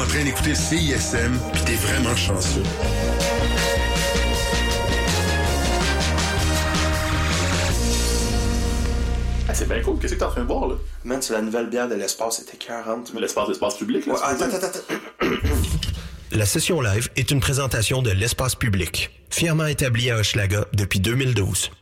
en train d'écouter CISM, puis t'es vraiment chanceux. Ah, c'est bien cool. Qu'est-ce que t'es en train de boire, là? Man, c'est la nouvelle bière de l'espace, c'était 40. L'espace, l'espace public, là. Ouais, c'est attends, attends, attends. La session live est une présentation de l'espace public, fièrement établi à Hochelaga depuis 2012.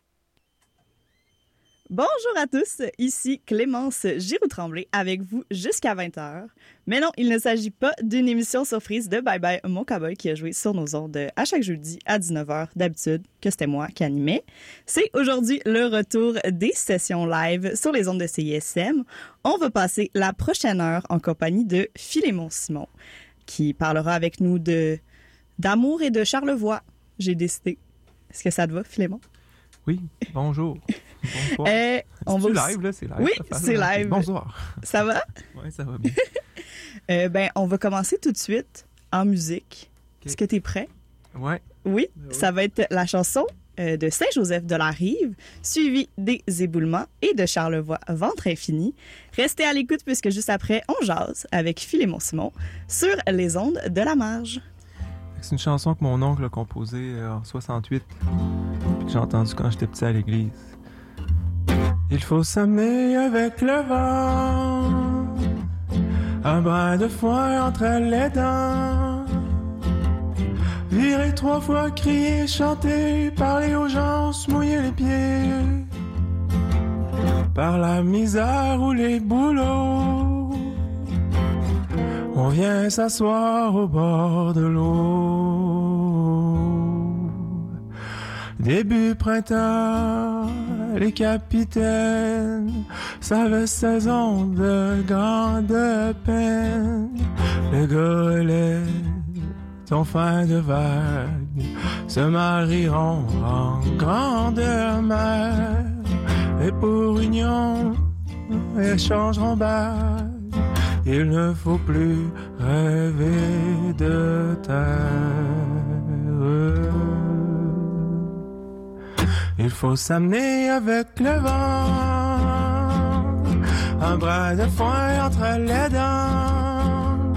Bonjour à tous, ici Clémence Giroux-Tremblay avec vous jusqu'à 20h. Mais non, il ne s'agit pas d'une émission surprise de Bye Bye Mon Cowboy qui a joué sur nos ondes à chaque jeudi à 19h d'habitude, que c'était moi qui animais. C'est aujourd'hui le retour des sessions live sur les ondes de CISM. On va passer la prochaine heure en compagnie de Philémon Simon qui parlera avec nous de d'amour et de Charlevoix. J'ai décidé. Est-ce que ça te va, Philémon? Oui, bonjour. Bonsoir. Euh, on va live, là, c'est live. Oui, c'est live. Bonsoir. Ça va? Oui, ça va bien. Euh, ben, on va commencer tout de suite en musique. Est-ce que tu es prêt? Ouais. Oui, Ben oui. ça va être la chanson euh, de Saint-Joseph de la Rive, suivie des éboulements et de Charlevoix Ventre Infini. Restez à l'écoute puisque juste après, on jase avec Philémon Simon sur les ondes de la marge. C'est une chanson que mon oncle a composée euh, en 68, puis que j'ai entendue quand j'étais petit à l'église. Il faut s'amener avec le vent, un brin de foin entre les dents. Virer trois fois, crier, chanter, parler aux gens, se mouiller les pieds. Par la misère ou les boulots, on vient s'asseoir au bord de l'eau. Début printemps, les capitaines savaient saison de grande peine. Les goélettes en fin de vague se marieront en grande mer. Et pour union, échangeront bague. Il ne faut plus rêver de terre. Il faut s'amener avec le vent, un bras de foin entre les dents.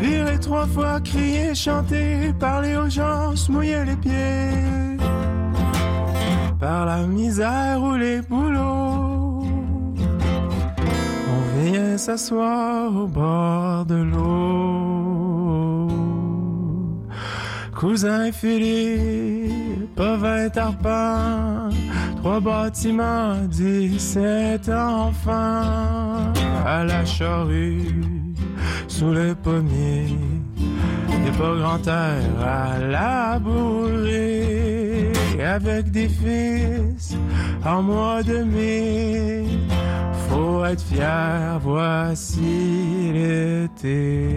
Virer trois fois, crier, chanter, parler aux gens, se mouiller les pieds. Par la misère ou les boulots, on vient s'asseoir au bord de l'eau. Cousin Philippe, pas vingt arpents, trois bâtiments, dix-sept enfants, à la charrue, sous les pommiers, et pas grand air à labourer, avec des fils en mois de mai. Faut être fier, voici l'été.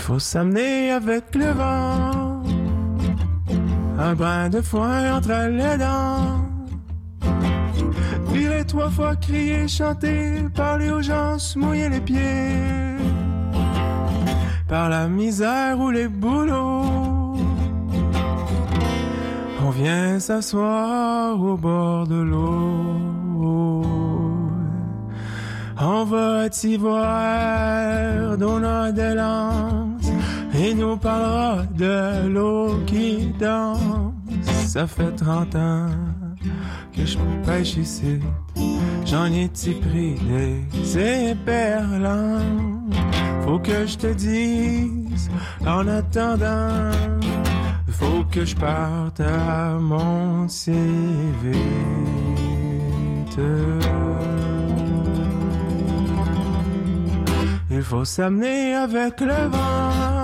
Faut s'amener avec le vent, un brin de foin entre les dents. Virer trois fois, crier, chanter, parler aux gens, se mouiller les pieds. Par la misère ou les boulots, on vient s'asseoir au bord de l'eau. On va t'y voir dans des lances et nous parlera de l'eau qui danse. Ça fait 30 ans que je pêche ici. J'en ai t'y pris des éperlans? Faut que je te dise, en attendant, faut que je parte à mon CV. Il faut s'amener avec le vent,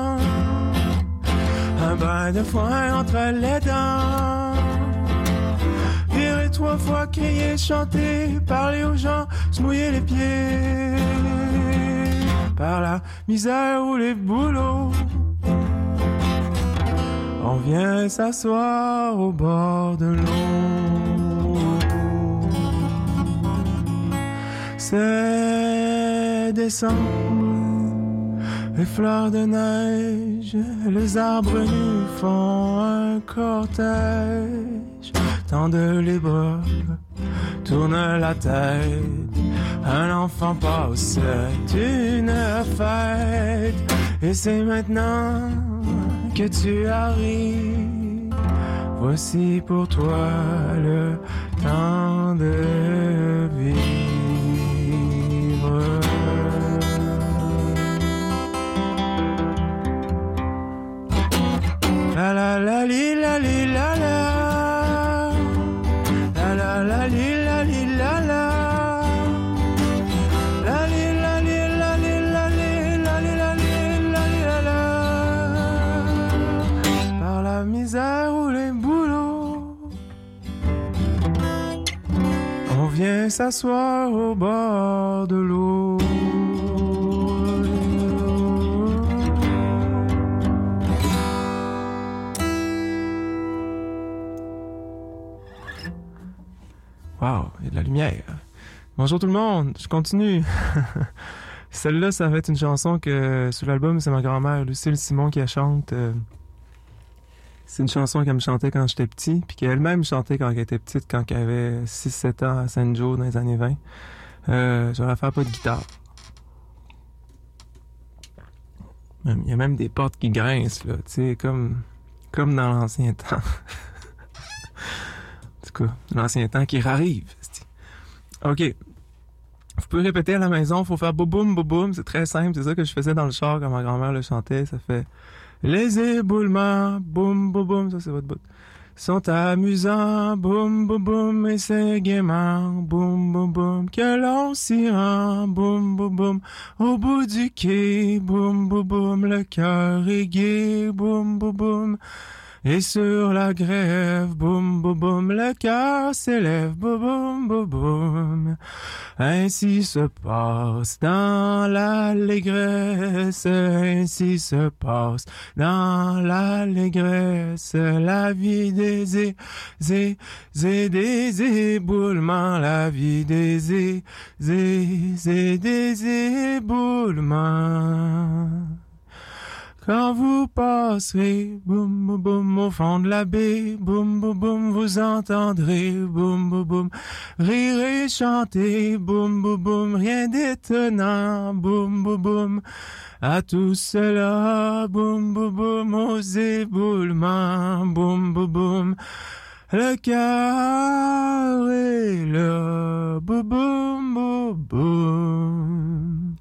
un brin de foin entre les dents. Virer trois fois, crier, chanter, parler aux gens, se mouiller les pieds. Par la misère ou les boulots, on vient s'asseoir au bord de l'eau. C'est décembre, les fleurs de neige, les arbres nus font un cortège. Tendent les bras, tourne la tête. Un enfant passe une fête. Et c'est maintenant que tu arrives. Voici pour toi le temps de vivre. La la la li la li la la. La la la li la li la la. La li la li la li la li la li la li la li la la. Par la misère ou les boulots. On vient s'asseoir au bord de l'eau. Bonjour tout le monde, je continue. Celle-là, ça va être une chanson que sur l'album, c'est ma grand-mère Lucille Simon qui la chante. euh, C'est une chanson qu'elle me chantait quand j'étais petit, puis qu'elle-même chantait quand elle était petite, quand elle avait 6-7 ans à Saint-Joe dans les années 20. Euh, je vais la faire pas de guitare. Il y a même des portes qui grincent, là, tu sais, comme, comme dans l'ancien temps. En tout cas, l'ancien temps qui arrive. OK. Vous pouvez répéter à la maison, faut faire boum boum boum, c'est très simple, c'est ça que je faisais dans le char quand ma grand-mère le chantait, ça fait les éboulements, boum boum boum, ça c'est votre bout. Sont amusants, boum boum boum, et c'est gaiement, boum boum boum, que l'on s'y rend, boum boum boum, au bout du quai, boum boum boum, le cœur est gai, boum boum boum. Et sur la grève, boum boum boum, le cœur s'élève, boum boum boum boum. Ainsi se passe dans l'allégresse, ainsi se passe dans l'allégresse la vie des é, zé, zé, des éboulements, la vie des é, zé, zé, des éboulements. Quand vous passerez, boum boum boum, au fond de la baie, boum boum boum, vous entendrez, boum boum boum, rire et chanter, boum boum boum, rien d'étonnant, boum boum boum. À tout cela, boum boum boum, aux éboulements, boum boum boum. Le cœur est là, boum boum boum boum.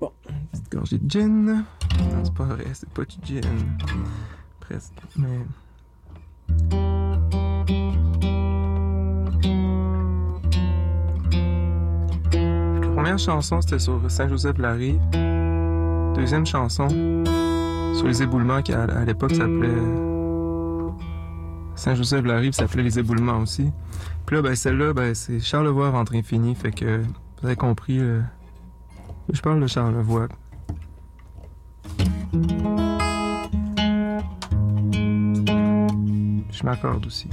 Bon, une petite gorgée de gin. Non, c'est pas vrai, c'est pas du gin. Presque, mais. La première chanson, c'était sur Saint-Joseph-la-Rive. Deuxième chanson, sur les éboulements, qui à, l'époque s'appelait. Saint-Joseph-la-Rive s'appelait Les éboulements aussi. Puis là, ben, celle-là, ben, c'est Charlevoix Ventre Infini. Fait que vous avez compris. euh, je parle de Charlevoix. Je m'accorde aussi.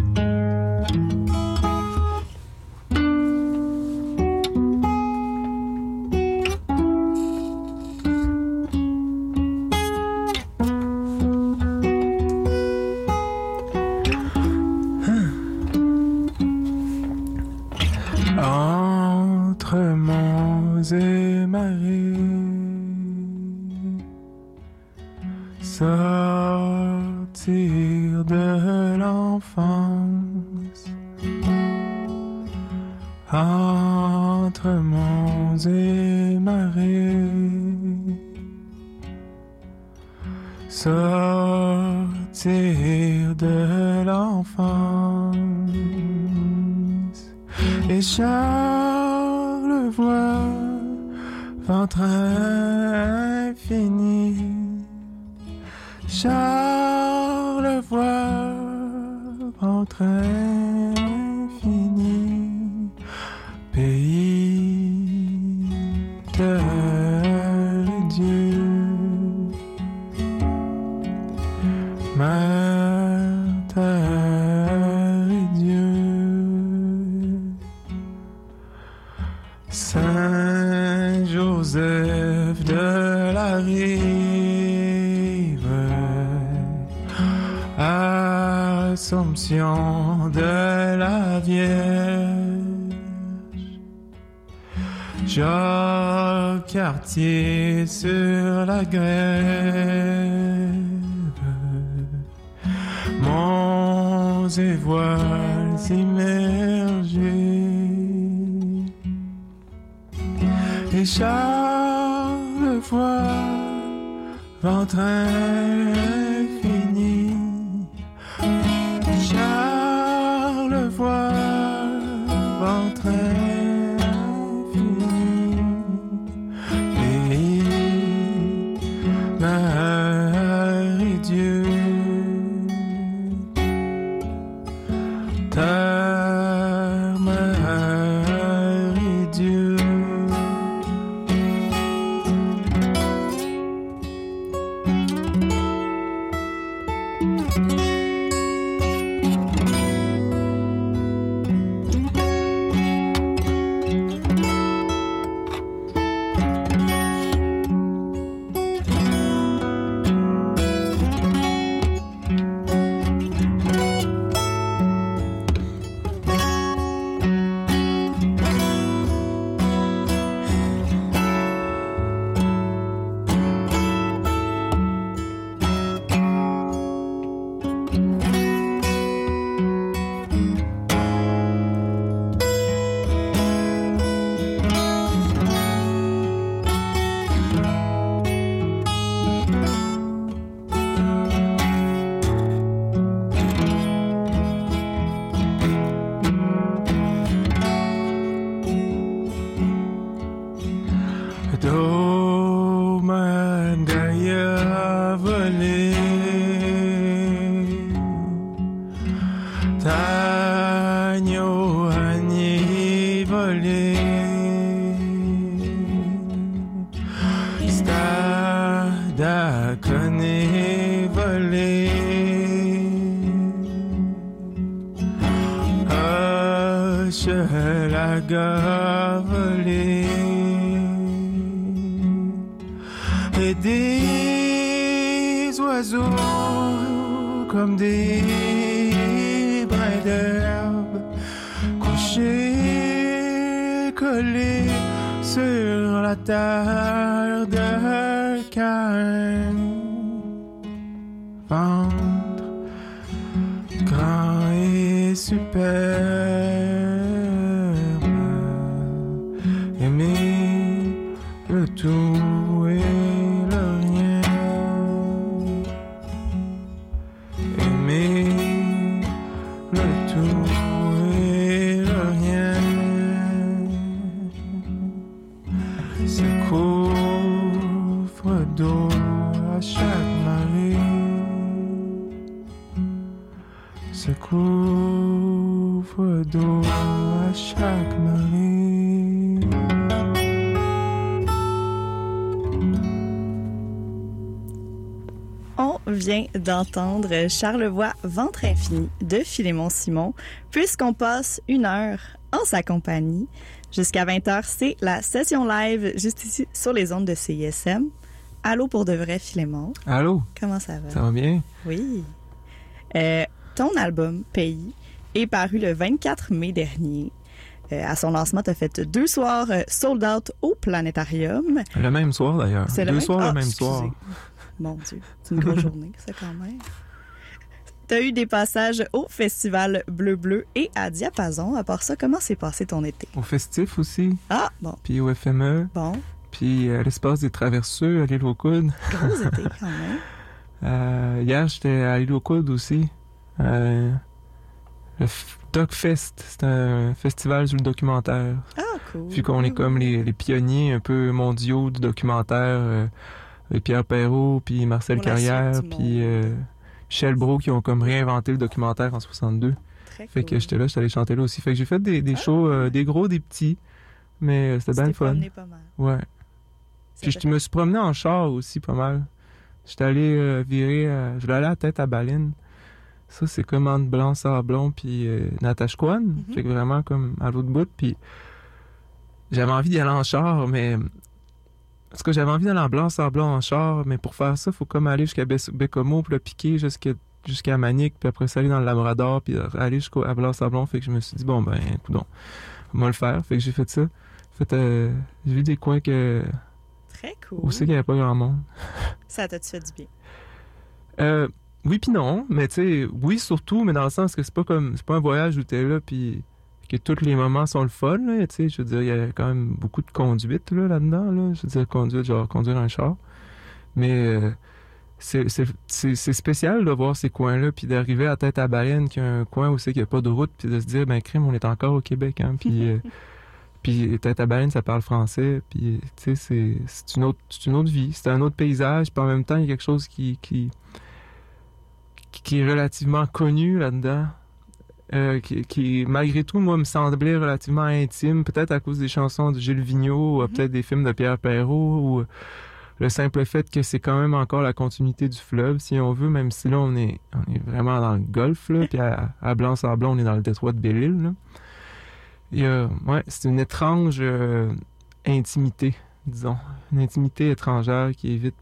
Charlevoix, ventre infini. Charlevoix, ventre infini. Jacques Cartier sur la grève. Monts et voiles immergés. Et Charles voit ventre Se couvre d'eau à chaque marée. Se d'eau à chaque marée. On vient d'entendre Charlevoix Ventre Infini de Philémon Simon, puisqu'on passe une heure en sa compagnie. Jusqu'à 20h, c'est la session live juste ici sur les ondes de CISM. Allô pour de vrai, Philémon. Allô, Comment ça va? ça va bien? Oui. Euh, ton album Pays est paru le 24 mai dernier. Euh, à son lancement, tu as fait deux soirs euh, sold out au Planétarium. Le même soir d'ailleurs. C'est Deux le même- soirs Ah, le même excusez. soir. Mon Dieu, c'est une grosse journée, ça, quand même. Tu as eu des passages au Festival Bleu Bleu et à Diapason. À part ça, comment s'est passé ton été? Au festif aussi, Ah, bon, puis au FME, bon, puis à l'espace des traverseux à l'île aux Coudes. gros été quand même. Euh, hier, j'étais à l'île aux Coudes aussi. Euh, le F- Doc Fest, c'est un festival sur le documentaire. Ah, cool. Vu qu'on est comme les, les pionniers un peu mondiaux du documentaire, euh, avec Pierre Perrault, puis Marcel Pour Carrière, puis euh, Michel Brault qui ont comme réinventé le documentaire en 62. Très Fait cool. que j'étais là, j'étais allé chanter là aussi. Fait que j'ai fait des, des shows, euh, des gros, des petits, mais euh, c'était bien fun. pas mal. Ouais. Puis je me suis promené en char aussi pas mal. J'étais allé euh, virer, euh, je voulais aller à la tête à Baline. Ça, c'est comme entre Blanc-Sablon puis euh, Natashquan. Mhm. Fait que vraiment comme à l'autre bout. Puis j'avais envie d'y aller en char, mais... Parce que j'avais envie d'aller en Blanc-Sablon en char, mais pour faire ça, faut comme aller jusqu'à Bécomo, puis le piquer jusqu'à jusqu'à Manic, puis après ça aller dans le Labrador, puis aller jusqu'à Blanc-Sablon. Fait que je me suis dit, bon, ben, coudon, on va le faire. Fait que j'ai fait ça. Fait, euh, j'ai vu des coins que. Très cool. Où c'est qu'il n'y avait pas grand monde. Ça t'a-tu fait du bien? Euh, oui puis non, mais tu sais, oui surtout, mais dans le sens que c'est pas comme, c'est pas un voyage où t'es là puis que tous les moments sont le fun, là, tu sais, je veux dire, il y a quand même beaucoup de conduite, là, là-dedans, là, je veux dire, conduite, genre, conduire un char, mais euh, c'est, c'est, c'est, c'est spécial de voir ces coins-là, puis d'arriver à tête à baleine, qu'il y a un coin où c'est qu'il n'y a pas de route, puis de se dire, ben, crime, on est encore au Québec, hein, puis... euh, puis tête à baleine, ça parle français. Puis, tu sais, c'est, c'est, une autre, c'est une autre vie. C'est un autre paysage. Puis en même temps, il y a quelque chose qui, qui, qui est relativement connu là-dedans. Euh, qui, qui, malgré tout, moi, me semblait relativement intime. Peut-être à cause des chansons de Gilles Vigneault, ou Mhm. peut-être des films de Pierre Perrault, ou le simple fait que c'est quand même encore la continuité du fleuve, si on veut, même si là, on est, on est vraiment dans le golfe, là. Puis à, à Blanc-Sablon, on est dans le détroit de Belle-Île, euh, ouais, c'est une étrange euh, intimité, disons. Une intimité étrangère qui est vite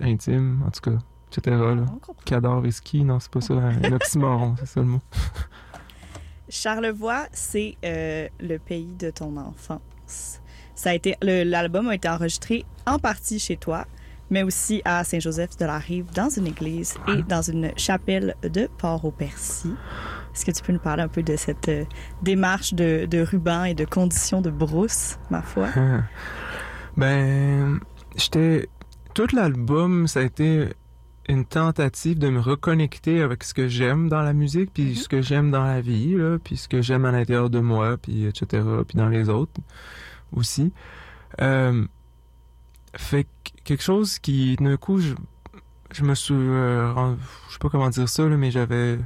intime, en tout cas, etc. Là. Cadavre et ski, non, c'est pas ça, un oxymoron, c'est ça le mot. Charlevoix, c'est euh, le pays de ton enfance. Ça a été, le- l'album a été enregistré en partie chez toi, mais aussi à Saint-Joseph de la Rive, dans une église et dans une chapelle de Port-au-Percy. Est-ce que tu peux nous parler un peu de cette euh, démarche de, de ruban et de conditions de brousse, ma foi? ben, j'étais. Tout l'album, ça a été une tentative de me reconnecter avec ce que j'aime dans la musique, puis Mhm. ce que j'aime dans la vie, là, puis ce que j'aime à l'intérieur de moi, puis etc., puis dans les autres aussi. Euh, fait que quelque chose qui, d'un coup, je, je me suis... euh, rend- je sais pas comment dire ça, là, mais j'avais...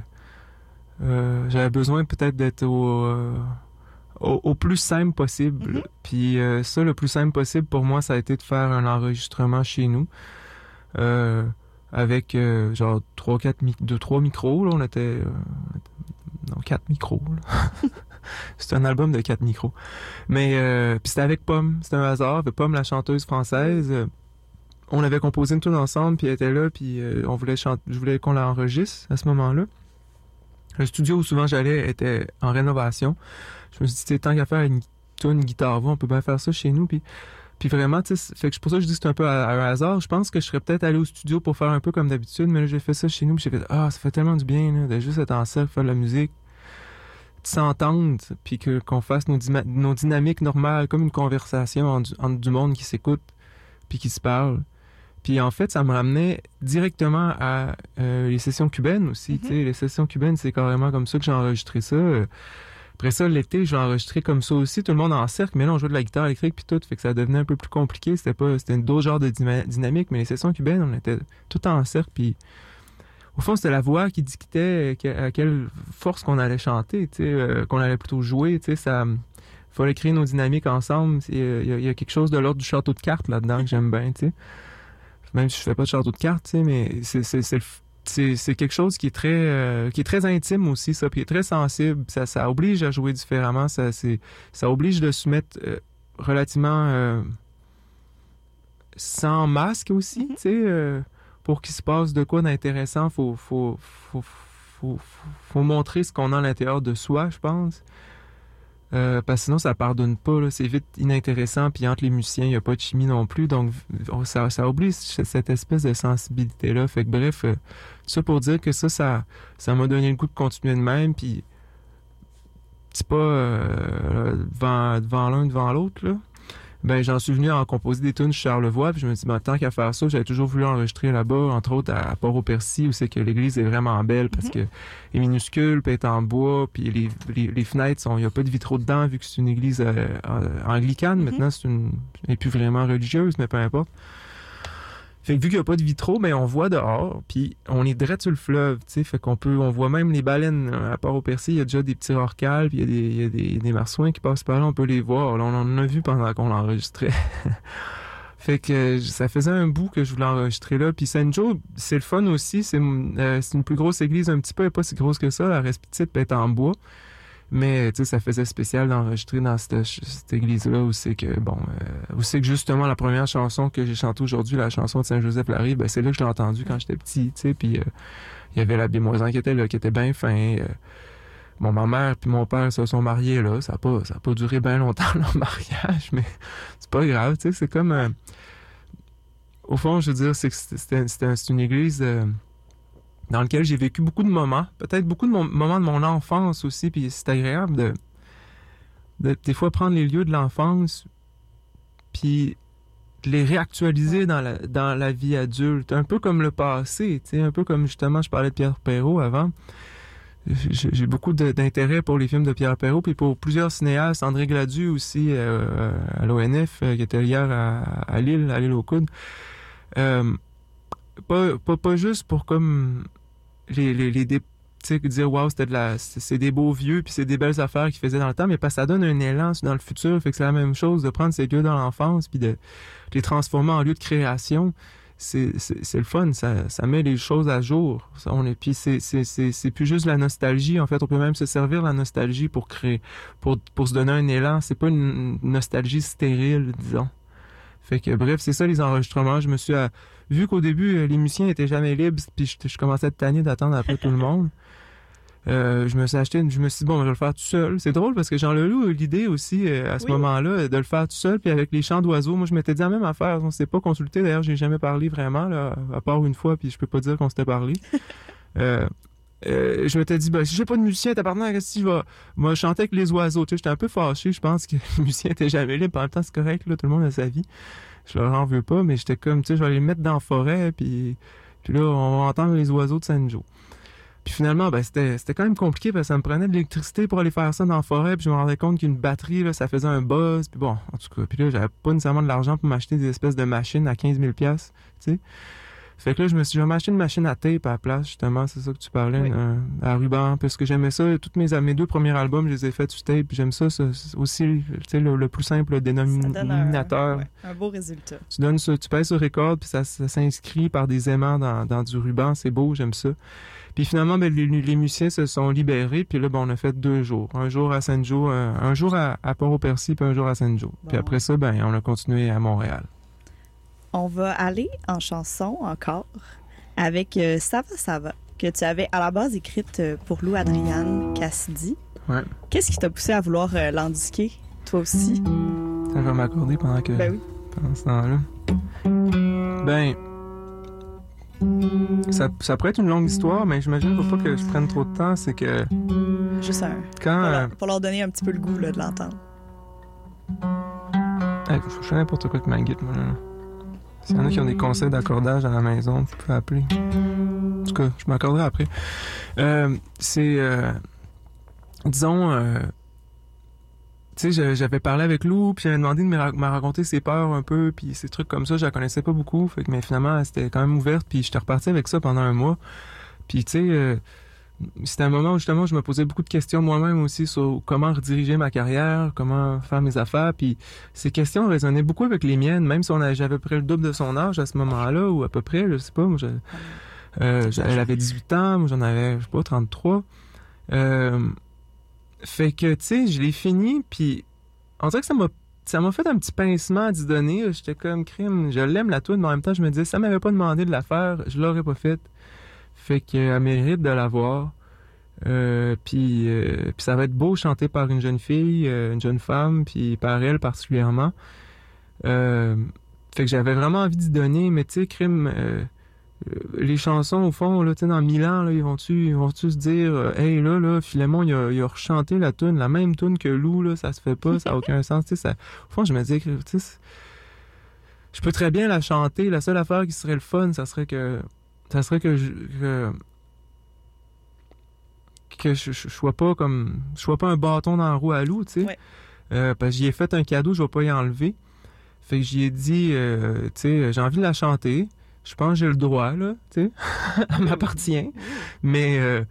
euh, j'avais besoin peut-être d'être au, au, au plus simple possible. Mhm. Puis euh, ça, le plus simple possible pour moi, ça a été de faire un enregistrement chez nous. Euh, avec euh, genre trois quatre mi- deux trois micros là on était euh, non quatre micros là. c'est un album de quatre micros. Mais euh, puis c'était avec Pomme c'était un hasard Pomme la chanteuse française euh, on avait composé une tune ensemble puis elle était là puis euh, on voulait chanter je voulais qu'on l'enregistre à ce moment-là. Le studio où souvent j'allais était en rénovation. Je me suis dit tant qu'à faire une tune guitare voix on peut bien faire ça chez nous puis puis vraiment, tu sais, c'est- fait que c'est pour ça que je dis que c'est un peu à, à un hasard. Je pense que je serais peut-être allé au studio pour faire un peu comme d'habitude, mais là, j'ai fait ça chez nous, puis j'ai fait Ah, ça fait tellement du bien, là, de juste être en cercle, faire de la musique, de s'entendre, puis que, qu'on fasse nos, dynamiques normales, comme une conversation entre, entre du monde qui s'écoute, puis qui se parle. Puis en fait, ça me ramenait directement à euh, les sessions cubaines aussi. Mhm. Tu sais, les sessions cubaines, c'est carrément comme ça que j'ai enregistré ça. Après ça, l'été, je l'ai enregistré comme ça aussi, tout le monde en cercle, mais là, on jouait de la guitare électrique puis tout, fait que ça devenait un peu plus compliqué. C'était pas, c'était d'autres genres de dynamique, mais les sessions cubaines, on était tout en cercle, puis au fond, c'était la voix qui dictait à quelle force qu'on allait chanter, euh, qu'on allait plutôt jouer, tu sais, ça fallait créer nos dynamiques ensemble. Il y, a- quelque chose de l'ordre du château de cartes là-dedans que j'aime bien, tu sais. Même si je fais pas de château de cartes, tu sais, mais c'est, c'est, c'est, c'est, quelque chose qui est très euh, qui est très intime aussi, ça, puis qui est très sensible. Ça, ça oblige à jouer différemment. Ça, c'est, ça oblige de se mettre euh, relativement euh, sans masque aussi, Mhm. tu sais. pour qu'il se passe de quoi d'intéressant, faut, faut, faut, faut, faut, faut montrer ce qu'on a à l'intérieur de soi, je pense. Euh, parce que sinon, ça pardonne pas. C'est vite inintéressant. Puis entre les musiciens, il n'y a pas de chimie non plus. Donc, ça, oblige cette espèce de sensibilité-là. Fait que bref, euh, ça pour dire que ça, ça m'a donné le goût de continuer de même. Puis c'est pas euh, devant l'un, devant l'autre. là. Ben, j'en suis venu à en composer des tunes Charlevoix. Puis je me dis, ben, tant qu'à faire ça, j'avais toujours voulu enregistrer là-bas, entre autres à, Port-au-Percy, où c'est que l'église est vraiment belle parce que est minuscule, puis elle est en bois, puis les, les, les fenêtres sont, il n'y a pas de vitraux dedans vu que c'est une église euh, euh, anglicane. Mhm. Maintenant, c'est une, elle est plus vraiment religieuse, mais peu importe. Fait que vu qu'il n'y a pas de vitraux, ben on voit dehors, puis on est direct sur le fleuve, tu sais, fait qu'on peut, on voit même les baleines euh, à part au Percy, il y a déjà des petits rorquals, puis il y a des, y a des, des marsouins qui passent par là, on peut les voir. Là, on en a vu pendant qu'on l'enregistrait. fait que ça faisait un bout que je voulais enregistrer là, puis Saint Joe, c'est le fun aussi, c'est euh, c'est une plus grosse église un petit peu, elle est pas si grosse que ça, la reste petite, elle est en bois. Mais tu sais, ça faisait spécial d'enregistrer dans cette, église-là où c'est que, bon, euh, où c'est que justement la première chanson que j'ai chantée aujourd'hui, la chanson de Saint-Joseph-la-Rive, ben, c'est là que je l'ai entendue quand j'étais petit, tu sais, puis euh, il y avait la Bémoisin qui était là, qui était bien fin. euh. bon, ma mère puis mon père se sont mariés là, ça a pas, pas duré bien longtemps leur mariage, mais c'est pas grave, tu sais, c'est comme... euh, au fond, je veux dire, c'est que c'était une église... dans lequel j'ai vécu beaucoup de moments, peut-être beaucoup de mon- moments de mon enfance aussi, puis c'est agréable de, de des fois prendre les lieux de l'enfance, puis de les réactualiser dans la, dans la vie adulte, un peu comme le passé, tu sais, un peu comme justement je parlais de Pierre Perrault avant. J'ai beaucoup d'intérêt pour les films de Pierre Perrault, puis pour plusieurs cinéastes, André Gladu aussi euh, à l'ONF, euh, qui était hier à, à Lille, à Lille au Coude. Euh, pas, pas, pas juste pour comme les, les, les dire waouh c'était de la c'est des beaux vieux puis c'est des belles affaires qu'ils faisaient dans le temps mais parce que ça donne un élan dans le futur fait que c'est la même chose de prendre ces lieux dans l'enfance puis de, les transformer en lieux de création. C'est le fun ça, ça met les choses à jour. On puis c'est c'est plus juste la nostalgie en fait. On peut même se servir de la nostalgie pour créer pour pour se donner un élan. C'est pas une nostalgie stérile disons. Fait que bref c'est ça les enregistrements. Je me suis à- vu qu'au début, euh, les musiciens étaient jamais libres, puis je, je commençais à tanné d'attendre après tout le monde, euh, je me suis acheté, une- je me suis dit, bon, je vais le faire tout seul. C'est drôle parce que Jean Leloup a eu l'idée aussi, euh, à ce Oui. moment-là, de le faire tout seul, puis avec les chants d'oiseaux. Moi, je m'étais dit la même affaire. On s'est pas consulté. D'ailleurs, j'ai jamais parlé vraiment, là, à part une fois, puis je peux pas dire qu'on s'était parlé. Euh, euh, je m'étais dit, ben, si j'ai pas de musicien, tabarnak, si je vais, moi, chanter avec les oiseaux, tu sais, j'étais un peu fâché, je pense que les musiciens étaient jamais libres, en même temps, c'est correct, là, tout le monde a sa vie. Je leur en veux pas, mais j'étais comme, tu sais, je vais aller les mettre dans la forêt, puis, puis là, on va entendre les oiseaux de Saint-Jo. Puis finalement, ben, c'était, c'était quand même compliqué parce que ça me prenait de l'électricité pour aller faire ça dans la forêt, puis je me rendais compte qu'une batterie, là, ça faisait un buzz, puis bon, en tout cas, puis là, j'avais pas nécessairement de l'argent pour m'acheter des espèces de machines à 15 000 pièces, tu sais. Fait que là, je me suis jamais acheté une machine à tape à la place, justement, c'est ça que tu parlais, Oui. euh, à ruban, parce que j'aimais ça. Toutes mes, mes deux premiers albums, je les ai faits sur tape, puis j'aime ça, ça, c'est aussi, tu sais, le, le plus simple un, dénominateur. ouais, un beau résultat. Tu donnes ça, tu pèses sur record, puis ça, ça s'inscrit par des aimants dans, dans du ruban, c'est beau, j'aime ça. Puis finalement, ben, les, les musiciens se sont libérés, puis là, ben, on a fait deux jours. Un jour à Saint-Jo, un, un jour à, à Port-au-Percy, puis un jour à Saint-Jo. Puis Bon. après ça, ben, on a continué à Montréal. On va aller en chanson encore avec euh, Ça va, ça va, que tu avais à la base écrite euh, pour Lou Adriane Cassidy. Ouais. Qu'est-ce qui t'a poussé à vouloir euh, l'indiquer, toi aussi? Ça va m'accorder pendant que Ben oui. pendant ce temps-là. Ben, ça, ça pourrait être une longue histoire, mais j'imagine qu'il faut pas que je prenne trop de temps. C'est que Juste un. quand. Pour euh, leur, pour leur donner un petit peu le goût là, de l'entendre. je fais n'importe quoi avec ma guide, moi. Là. S'il y en a qui ont des conseils d'accordage à la maison, vous pouvez appeler. En tout cas, je m'accorderai après. Euh, c'est. euh, disons. euh, tu sais, j'avais parlé avec Lou, puis j'avais demandé de me, ra- me raconter ses peurs un peu, puis ces trucs comme ça, je la connaissais pas beaucoup, fait que, mais finalement, c'était quand même ouverte, puis j'étais reparti avec ça pendant un mois. Puis, tu sais, euh, c'était un moment où justement je me posais beaucoup de questions moi-même aussi sur comment rediriger ma carrière, comment faire mes affaires, puis ces questions résonnaient beaucoup avec les miennes, même si on avait, j'avais à peu près le double de son âge à ce moment-là, ou à peu près, je sais pas, euh, elle avait 18 ans, moi j'en avais, je sais pas, 33. Euh, fait que, tu sais, je l'ai fini, puis on dirait que ça m'a fait un petit pincement à d'y donner. J'étais comme crime, je l'aime la toune, mais en même temps, je me disais, ça m'avait pas demandé de la faire, je l'aurais pas faite. Fait qu'elle mérite de l'avoir. Euh, puis, euh, puis ça va être beau chanté par une jeune fille, euh, une jeune femme, puis par elle particulièrement. Euh, fait que j'avais vraiment envie d'y donner, mais tu sais, crime, les chansons, au fond, là, tu sais, dans Milan, là, ils vont-tu, ils vont-tu se dire, hey, là, là, Philémon, il a, il rechanté la tune, la même tune que Lou, là, ça se fait pas, ça a aucun sens, tu sais, au fond, je me que, tu sais, je peux très bien la chanter, la seule affaire qui serait le fun, ça serait que, ça serait que je, que, que je, je, je sois pas comme, je sois pas un bâton dans la roue à Lou, tu sais, Ouais. Euh, parce que j'y ai fait un cadeau, je vais pas y enlever, fait que j'y ai dit, euh, tu sais, j'ai envie de la chanter, je pense que j'ai le droit, là, tu sais, elle m'appartient. Mais, euh,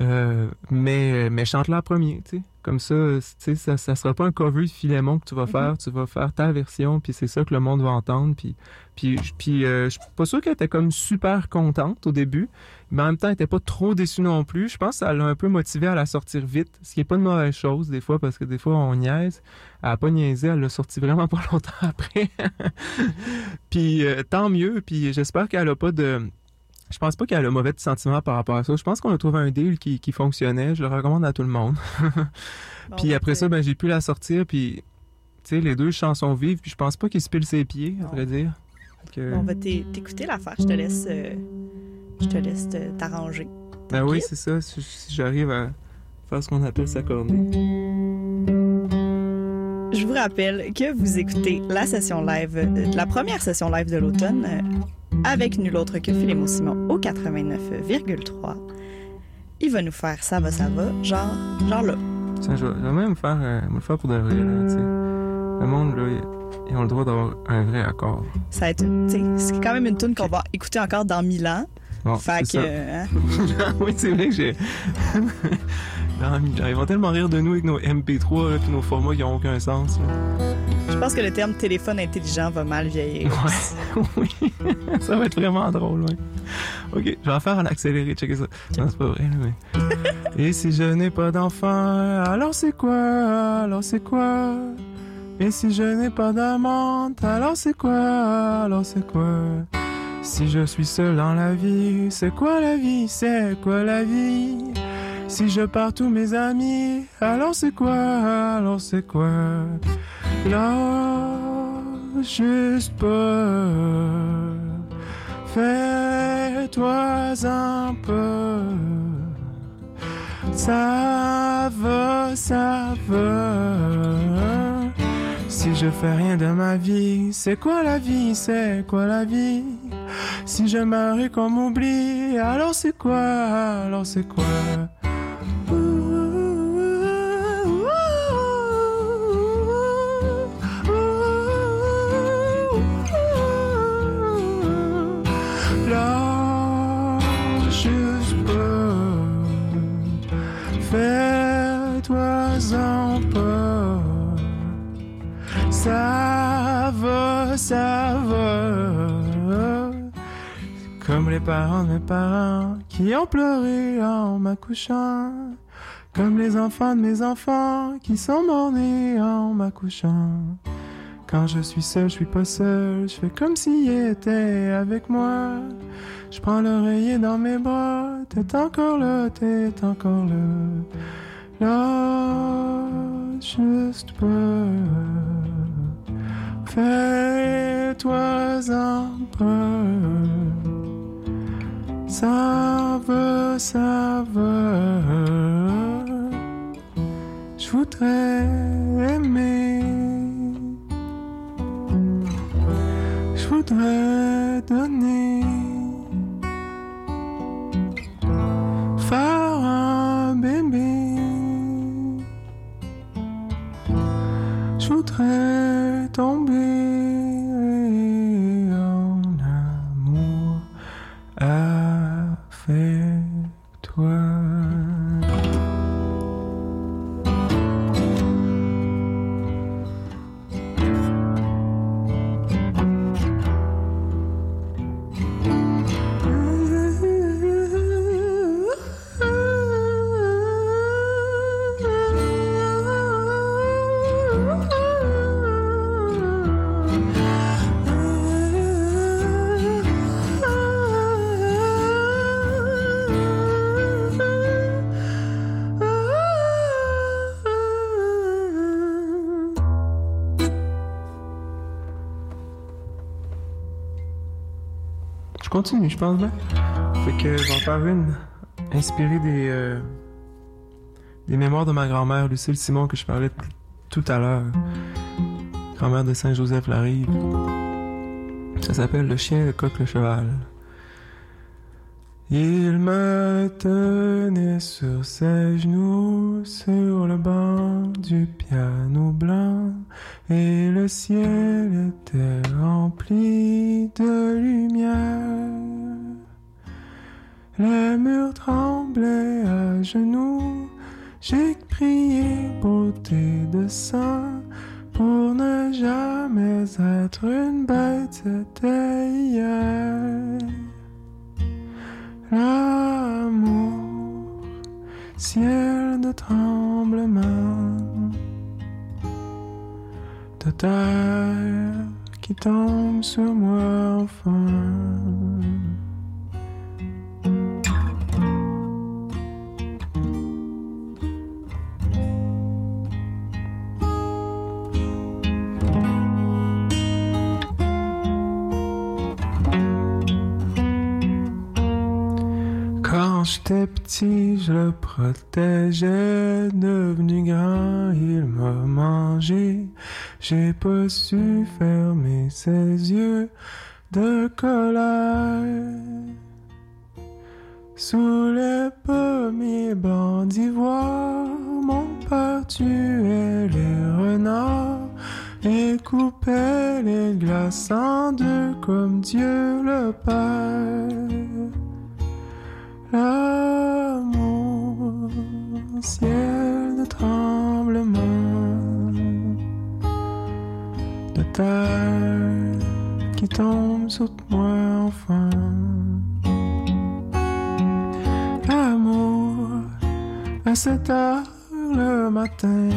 Euh, mais, mais chante-la en premier, tu sais. Comme ça, tu sais, ça, ça sera pas un cover de Philémon que tu vas faire. Tu vas faire ta version, puis c'est ça que le monde va entendre. Puis, puis, puis euh, je suis pas sûr qu'elle était comme super contente au début, mais en même temps, elle était pas trop déçue non plus. Je pense que ça l'a un peu motivée à la sortir vite, ce qui est pas une mauvaise chose des fois, parce que des fois, on niaise. Elle a pas niaisé, elle l'a sorti vraiment pas longtemps après. puis euh, tant mieux, puis j'espère qu'elle a pas de je pense pas qu'elle a mauvais sentiments par rapport à ça. Je pense qu'on a trouvé un deal qui, qui fonctionnait. Je le recommande à tout le monde. puis après ça, ben, j'ai pu la sortir. Puis, tu sais, les deux chansons vivent. Puis je pense pas qu'il se pile ses pieds, à vrai dire. Que... on va t'écouter l'affaire. Je te laisse, euh, je te laisse t'arranger. Ben oui, c'est ça. Si j'arrive à faire ce qu'on appelle s'accorder. Je vous rappelle que vous écoutez la session live, euh, la première session live de l'automne euh, avec nul autre que Philémon Simon au 89,3. Il va nous faire ça va, ça va, genre, genre là. Tiens, je vais, même faire, euh, me le faire pour de vrai, là, Le monde, là, ils ont le droit d'avoir un vrai accord. Ça va être, c'est quand même une tune qu'on va écouter encore dans mille ans. Bon, fait que. Hein? oui, c'est vrai que j'ai. Ils vont tellement rire de nous avec nos MP3 et nos formats qui n'ont aucun sens. Je pense que le terme téléphone intelligent va mal vieillir. Ouais, oui. ça va être vraiment drôle, ouais. Ok, je vais en faire un accéléré, checker ça. Non, c'est pas vrai, mais. Et si je n'ai pas d'enfant, alors c'est quoi? Alors c'est quoi? Et si je n'ai pas d'amante, alors c'est quoi? Alors c'est quoi? Si je suis seul dans la vie, c'est quoi la vie? C'est quoi la vie? Si je pars tous mes amis, alors c'est quoi? Alors c'est quoi? Là, juste peu. Fais-toi un peu. Ça veut, ça veut. Si je fais rien de ma vie, c'est quoi la vie, c'est quoi la vie? Si je et qu'on m'oublie, alors c'est quoi, alors c'est quoi? Comme les parents de mes parents qui ont pleuré en m'accouchant. Comme les enfants de mes enfants qui sont morts-nés en m'accouchant. Quand je suis seul, je suis pas seul, je fais comme s'il était avec moi. Je prends l'oreiller dans mes bras, t'es encore là, t'es encore là. Là, juste. Fais-toi un peu. Ça veut, ça veut. Je voudrais aimer. Je voudrais donner. Je voudrais tomber. Continue, je pense bien. Fait que je vais en faire une inspirée des, euh, des mémoires de ma grand-mère, Lucille Simon, que je parlais tout à l'heure. Grand-mère de Saint-Joseph-la-Rive. Ça s'appelle Le chien, le coq, le cheval. Il me tenait sur ses genoux, sur le banc du piano blanc, et le ciel était rempli de lumière. Les murs tremblaient à genoux. J'ai prié beauté de sang pour ne jamais être une bête, c'était hier. L'amour, ciel de tremblement, de terre qui tombe sur moi enfin. J'étais petit, je le protégeais. Devenu grand, il m'a mangé. J'ai pas su fermer ses yeux de colère. Sous les pommiers blancs d'ivoire, mon père tuait les renards et coupait les glaces en deux comme Dieu le Père. L'amour, ciel de tremblement, de terre qui tombe sur moi enfin. L'amour, à cette heure le matin,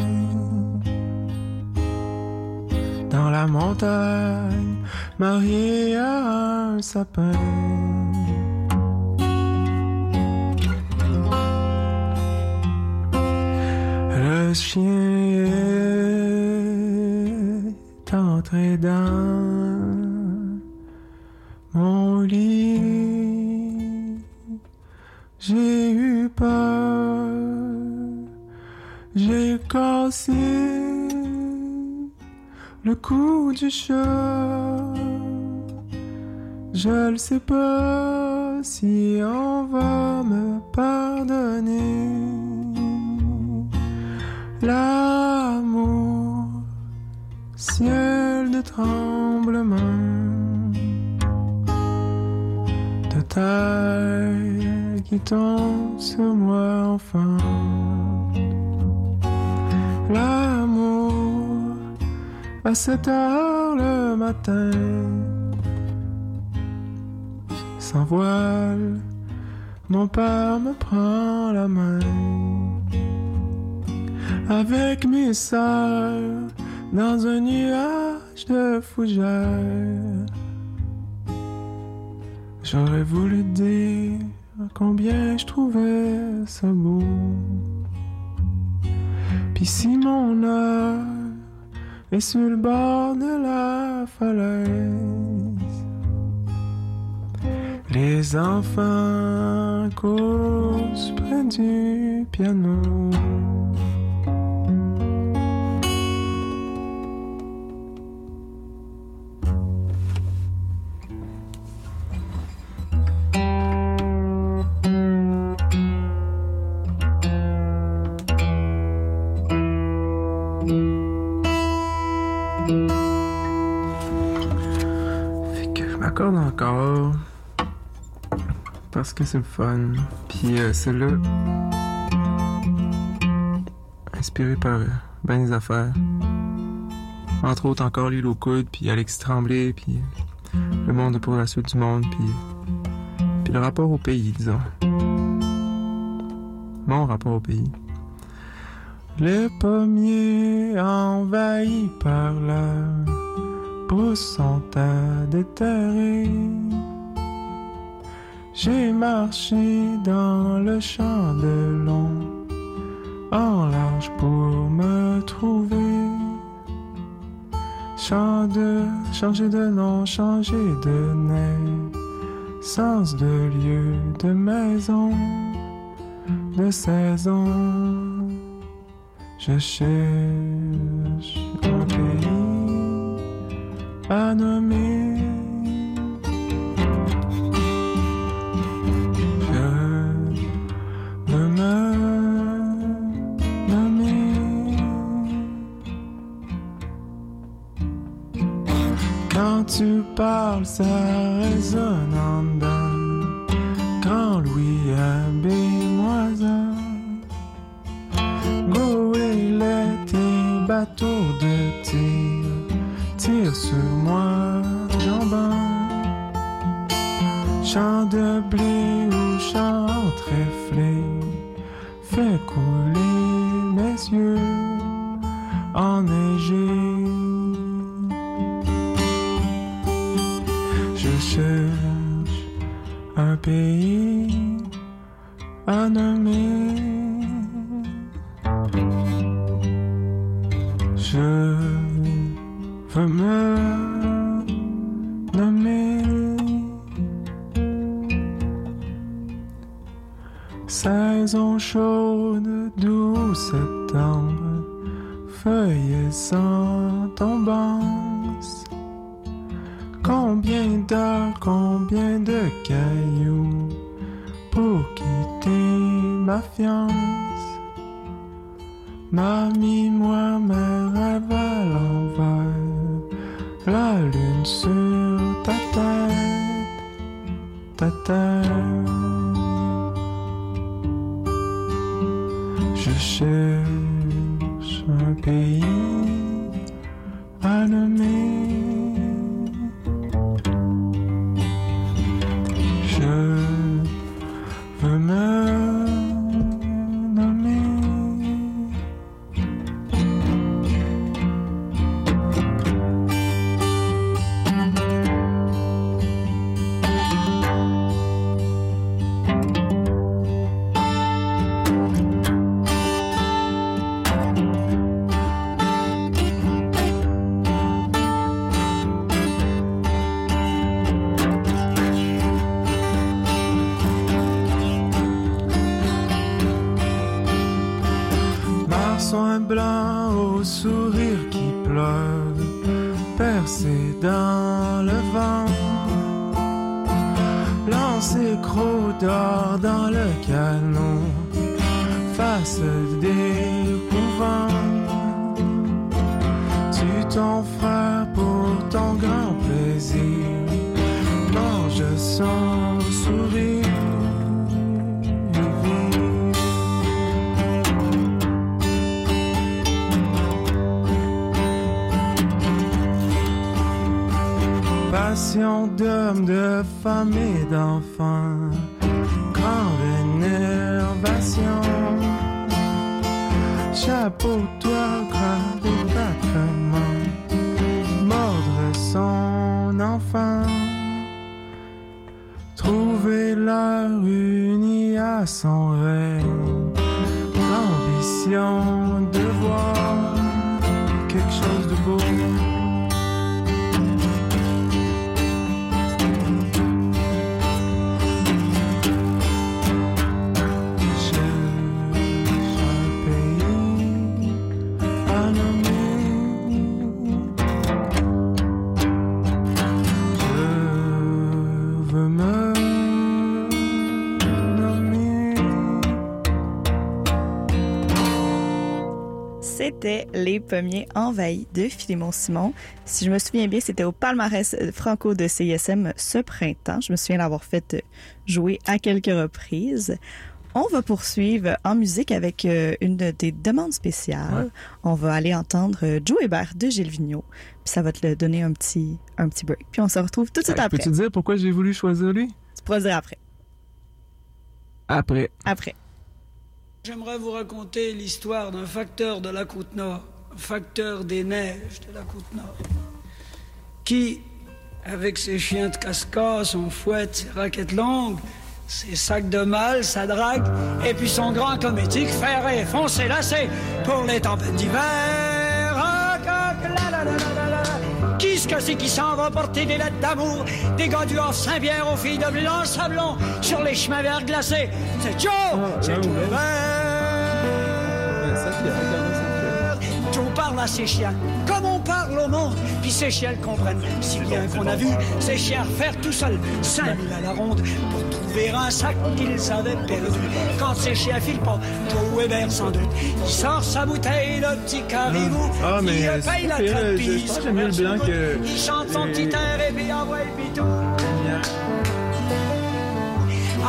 dans la montagne, marié à un sapin. Chien est entré dans mon lit. J'ai eu peur, j'ai cassé le cou du chat. Je ne sais pas si on va me pardonner. L'amour, ciel de tremblement, de terre qui tombe sur moi enfin. L'amour, à cette heure le matin, sans voile, mon père me prend la main avec mes sœurs dans un nuage de fougères. J'aurais voulu dire combien je trouvais ça beau. Puis si mon heure est sur le bord de la falaise, les enfants causent près du piano. Parce que c'est le fun. Puis euh, celle-là, inspiré par euh, ben des affaires. Entre autres encore l'île au coude, puis Alexis Tremblay, puis euh, le monde pour la suite du monde, puis puis le rapport au pays, disons. Mon rapport au pays. Les pommiers envahis par la brousse sont à déterrer. J'ai marché dans le champ de long, en large pour me trouver. Champ de, changer de nom, changer de nez, sens de lieu, de maison, de saison. Je cherche un pays à nommer. tu parles, ça résonne en dedans. Quand Louis abbé-moisin goélet tes bateaux de tir, tire sur moi, jambin. Chant de blé ou chant tréflé, fais couler mes yeux en pays à nommer. À nommer. Je C'était Les Pommiers Envahis de Philémon Simon. Si je me souviens bien, c'était au palmarès euh, franco de CISM ce printemps. Je me souviens l'avoir fait euh, jouer à quelques reprises. On va poursuivre en musique avec euh, une des demandes spéciales. On va aller entendre Joe Hébert de Gilles Vigneault. Puis ça va te le donner un petit, un petit break. Puis on se retrouve tout de suite Hey, après. Peux-tu dire pourquoi j'ai voulu choisir lui? Tu pourras dire après. Après. Après. J'aimerais vous raconter l'histoire d'un facteur de la côte nord, facteur des neiges de la côte nord, qui, avec ses chiens de casca, son fouet, ses raquettes longues, ses sacs de mal, sa drague, et puis son grand cométique ferré, foncé, lacé, pour les tempêtes d'hiver. Qui ce que c'est qui s'en va porter des lettres d'amour, des gars du Havre Saint-Pierre aux filles de blanc sablon, sur les chemins verts glacés. C'est Joe, c'est ah, ouais. Hébert. Joe parle à ses chiens parle au monde, puis ces chiens le comprennent si bien qu'on a vu ces chiens faire tout seuls 5000 à la ronde pour trouver un sac qu'ils avaient perdu. Quand ces chiens filent pas, Joe Hébert sans doute, il sort sa bouteille de petit caribou, Ah, mais, il euh, paye la c'est traite, vrai, puis je- je il pense que se j'aime mieux le remet blanc sur que- Il chante son petit air et puis envoie le pitou.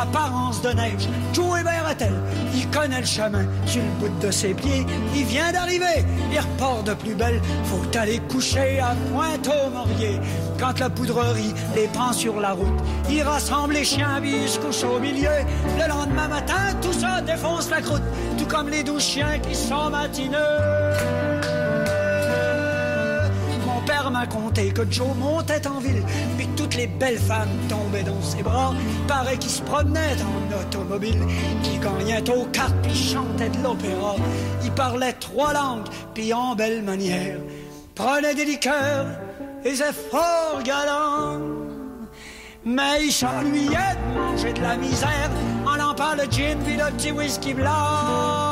Apparence de neige. Joe Hébert est-elle, il connaît le chemin sur le bout de ses pieds. Il vient d'arriver, il repart de plus belle. Faut aller coucher à Pointe-au-Maurier. Quand la poudrerie les prend sur la route, il rassemble les chiens, ils se couchent au milieu. Le lendemain matin, tout ça défonce la croûte, tout comme les douze chiens qui sont matineux. M'a que Joe montait en ville, puis toutes les belles femmes tombaient dans ses bras. Paraît qu'il se promenait en automobile, qu'il gagnait aux cartes, puis chantait de l'opéra. Il parlait trois langues, puis en belle manière. Prenait des liqueurs, et c'est fort galant. Mais il s'ennuyait de manger de la misère en lampant le gin puis le petit whisky blanc.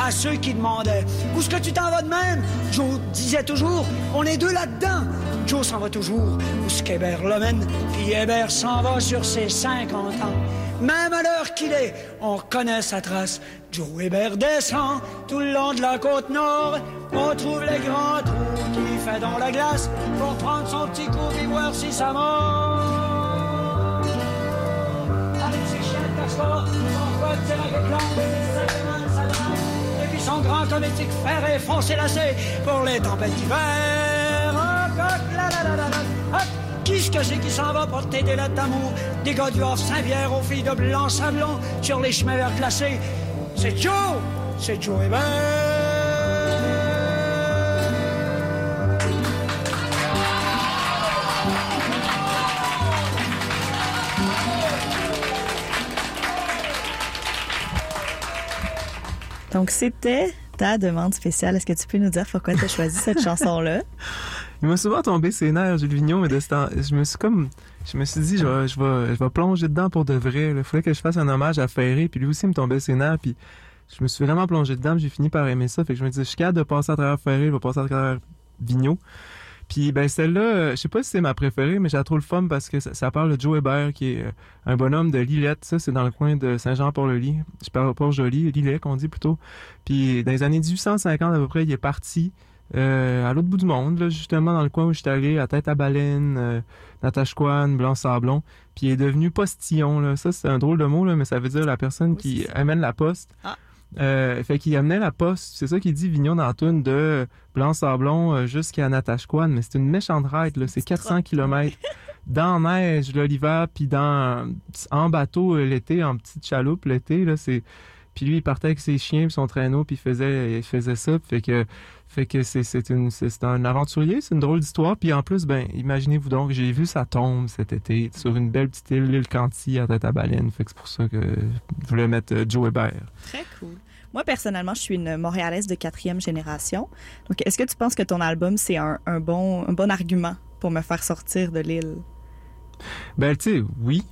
À ceux qui demandaient Où est-ce que tu t'en vas de même? Joe disait toujours On est deux là-dedans. Joe s'en va toujours où ce qu'Hébert l'emmène, puis Hébert s'en va sur ses 50 ans. Même à l'heure qu'il est, on reconnaît sa trace. Joe Hébert descend tout le long de la côte nord. On trouve les grands trous qu'il fait dans la glace pour prendre son petit coup et voir si ça mord. Puis son grand cométique fer et foncé lacé pour les tempêtes d'hiver. Hop, hop, la, la, la, la, la, hop. Qui ce que c'est qui s'en va porter des lettres d'amour? Des gars du Havre-Saint-Pierre aux filles de blanc sablon sur les chemins verts glacés C'est Joe C'est Joe Hébert Donc, c'était ta demande spéciale. Est-ce que tu peux nous dire pourquoi tu as choisi cette chanson-là? Il m'a souvent tombé ses nerfs, Jules Vignon, mais de ce temps, je me suis comme, je me suis dit, je vais, je vais, je vais plonger dedans pour de vrai. Il faudrait que je fasse un hommage à Ferré, puis lui aussi me tombait ses nerfs, puis je me suis vraiment plongé dedans, puis j'ai fini par aimer ça. Fait que je me dis, je suis capable de passer à travers Ferré, je vais passer à travers Vigneault. Puis ben celle-là, euh, je sais pas si c'est ma préférée, mais j'ai trop le fun parce que ça, ça parle de Joe Hébert, qui est euh, un bonhomme de Lillette. Ça, c'est dans le coin de Saint-Jean-Port-le-Lit. Je parle pas joli, Lillet qu'on dit plutôt. Puis dans les années 1850 à peu près, il est parti euh, à l'autre bout du monde, là, justement dans le coin où j'étais allé, à Tête à Baleine, euh, Natashquan, Blanc-Sablon. Puis il est devenu postillon. Là. Ça, c'est un drôle de mot, là, mais ça veut dire la personne qui amène la poste. Ah. Euh, fait qu'il amenait la poste, c'est ça qu'il dit Vignon dans la toune, de Blanc-Sablon euh, jusqu'à Natashquan, mais c'est une méchante ride, là, c'est 400 km dans la neige l'hiver, puis dans en bateau euh, l'été, en petite chaloupe l'été, là, c'est puis lui il partait avec ses chiens puis son traîneau puis il faisait il faisait ça, fait que fait que c'est une c'est un aventurier, c'est une drôle d'histoire, puis en plus ben imaginez-vous donc, j'ai vu sa tombe cet été sur une belle petite île, l'île Canty à tête à baleine, fait que c'est pour ça que je voulais mettre euh, Joe Hébert. Très cool. Moi, personnellement, je suis une Montréalaise de quatrième génération. Donc, est-ce que tu penses que ton album, c'est un, un bon, un bon argument pour me faire sortir de l'île? Ben, tu sais, oui.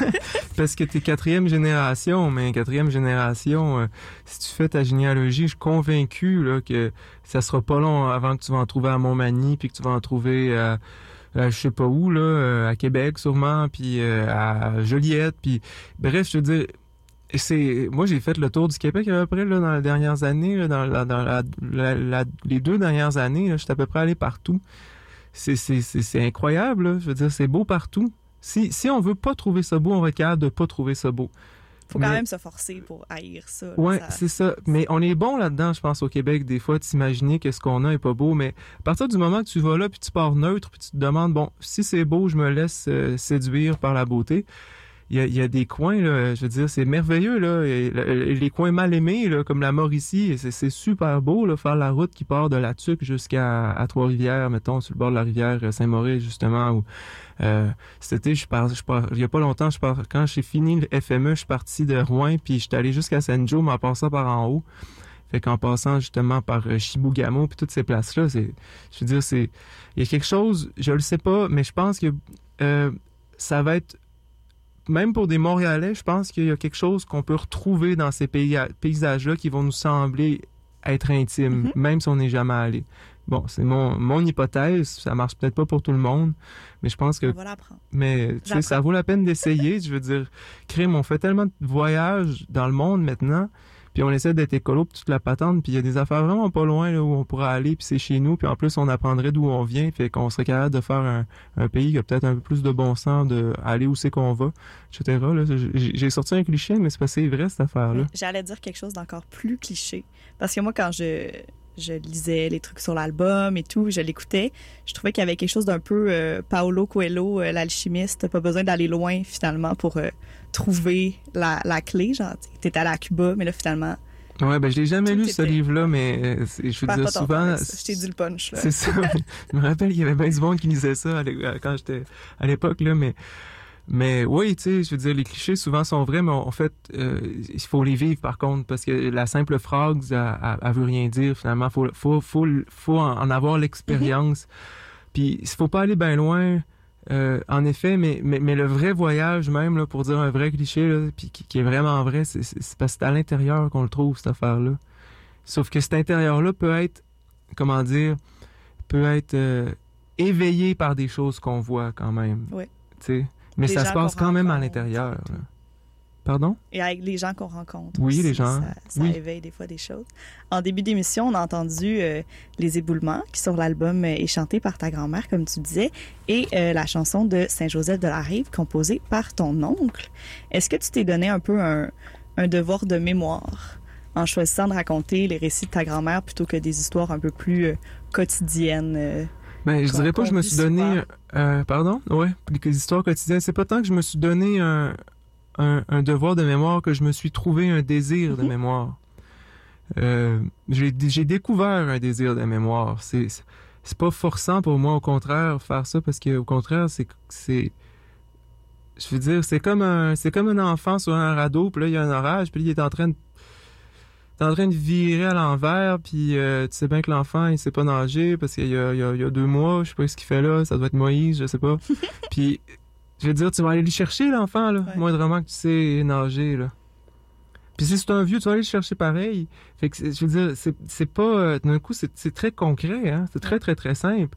Parce que t'es quatrième génération, mais quatrième génération, euh, si tu fais ta généalogie, je suis convaincu là, que ça sera pas long avant que tu vas en trouver à Montmagny, puis que tu vas en trouver à, à je sais pas où, euh, à Québec sûrement, puis euh, à Joliette, bref, je veux dire, c'est moi j'ai fait le tour du Québec à peu près dans les dernières années, dans, les deux dernières années, là, j'étais à peu près allé partout. C'est c'est- c'est- c'est incroyable, là. je veux dire, c'est beau partout. Si, si on veut pas trouver ça beau, on va être capable de pas trouver ça beau. Faut quand même se forcer pour haïr ça. Ça- c'est ça. Mais on est bon là-dedans, je pense, au Québec, des fois, de s'imaginer que ce qu'on a est pas beau. Mais à partir du moment que tu vas là, puis tu pars neutre, puis tu te demandes, bon, si c'est beau, je me laisse euh, séduire par la beauté. Il y a, des coins, là, je veux dire, c'est merveilleux, là. Et le- les coins mal aimés, là, comme la Mauricie, c'est c'est super beau, là, faire la route qui part de la Tuque jusqu'à à Trois-Rivières, mettons, sur le bord de la rivière euh, Saint-Maurice, justement, où euh, été, je pars, je pars, il y a pas longtemps, je pars, quand j'ai fini le FME, je suis parti de Rouen, puis je suis allé jusqu'à Saint-Joe, mais en passant par en haut. Fait qu'en passant justement par euh, Chibougamau, puis toutes ces places-là, c'est, je veux dire, c'est, il y a quelque chose, je le sais pas, mais je pense que euh, ça va être, même pour des Montréalais, je pense qu'il y a quelque chose qu'on peut retrouver dans ces pays, paysages-là qui vont nous sembler être intimes, Mhm. même si on n'est jamais allé. Bon, c'est mon, mon hypothèse, ça marche peut-être pas pour tout le monde, mais je pense que On va l'apprendre. mais tu sais, J'apprends. ça vaut la peine d'essayer. Je veux dire, crime, on fait tellement de voyages dans le monde maintenant. Puis on essaie d'être écolo puis toute la patente, puis il y a des affaires vraiment pas loin où on pourrait aller, puis c'est chez nous, puis en plus on apprendrait d'où on vient, fait qu'on serait capable de faire un, pays qui a peut-être un peu plus de bon sens, de aller où c'est qu'on va, etc. J'ai sorti un cliché, mais c'est c'est vrai cette affaire-là. J'allais dire quelque chose d'encore plus cliché. Parce que moi, quand je, je lisais les trucs sur l'album et tout, je l'écoutais, je trouvais qu'il y avait quelque chose d'un peu euh, Paolo Coelho, euh, l'alchimiste. Pas besoin d'aller loin, finalement, pour euh, trouver la, la clé. Genre, allé à Cuba, mais là, finalement, Ouais, ben je l'ai jamais lu ce livre-là, mais euh, je veux dire souvent. Je t'ai dit le punch, là. C'est ça. je me rappelle qu'il y avait bien du monde qui lisait ça à- quand j'étais à l'époque là, mais mais oui, tu sais, je veux dire, les clichés souvent sont vrais, mais en fait, euh, il faut les vivre par contre, parce que la simple phrase, elle, elle- veut rien dire finalement. Faut faut faut faut en avoir l'expérience. Puis il faut pas aller bien loin. euh, en effet, mais, mais, mais le vrai voyage même, là, pour dire un vrai cliché, là, puis qui, qui est vraiment vrai, c'est c'est- c'est parce que c'est à l'intérieur qu'on le trouve, cette affaire-là. Sauf que cet intérieur-là peut être, comment dire, peut être euh, éveillé par des choses qu'on voit quand même. Oui. Tu sais? Mais ça se passe quand même à l'intérieur. Pardon? Et avec les gens qu'on rencontre. Oui, aussi, les gens. Ça, ça Oui. éveille des fois des choses. En début d'émission, on a entendu euh, Les éboulements, qui sur l'album euh, est chanté par ta grand-mère, comme tu disais, et euh, la chanson de Saint-Joseph de la Rive, composée par ton oncle. Est-ce que tu t'es donné un peu un, un devoir de mémoire en choisissant de raconter les récits de ta grand-mère plutôt que des histoires un peu plus euh, quotidiennes? Ben, je dirais pas que je me suis donné. euh, pardon? Ouais, les histoires quotidiennes. C'est pas tant que je me suis donné un, un, un devoir de mémoire que je me suis trouvé un désir de mémoire. Euh, j'ai découvert un désir de mémoire. C'est pas forçant pour moi, au contraire, faire ça parce que au contraire, c'est je veux dire, c'est comme un c'est comme un enfant sur un radeau, puis là il y a un orage, puis il est en train de t'es en train de virer à l'envers, puis euh, tu sais bien que l'enfant, il sait pas nager parce qu'il y a, y, y deux mois, je sais pas ce qu'il fait là, ça doit être Moïse, je sais pas. puis, je veux dire, tu vas aller le chercher, l'enfant, là, Ouais. moindrement que tu sais nager, là. Puis si c'est un vieux, tu vas aller le chercher pareil. Fait que, je veux dire, c'est, pas... euh, d'un coup, c'est, très concret, hein. C'est très, très, très simple.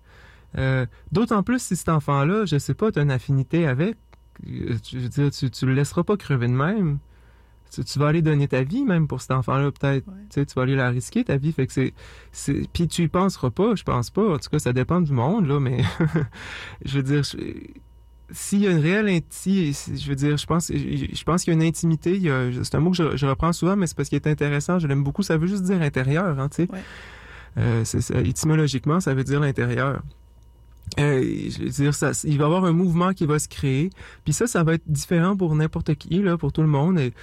Euh, d'autant plus si cet enfant-là, je sais pas, tu as une affinité avec, je veux dire, tu, tu le laisseras pas crever de même. Tu, tu vas aller donner ta vie même pour cet enfant-là, peut-être. Ouais. Tu sais, tu vas aller la risquer, ta vie. Fait que c'est, c'est... Puis tu y penseras pas, je pense pas. En tout cas, ça dépend du monde, là, mais... je veux dire... je- S'il y a une réelle inti, je veux dire, je pense, je pense qu'il y a une intimité. il y a- C'est un mot que je, je reprends souvent, mais c'est parce qu'il est intéressant. Je l'aime beaucoup. Ça veut juste dire intérieur, hein, tu sais. Ouais. Euh, c'est ça, étymologiquement, ça veut dire l'intérieur. Euh, je veux dire, ça, il va y avoir un mouvement qui va se créer. Puis ça, ça va être différent pour n'importe qui, là, pour tout le monde. Et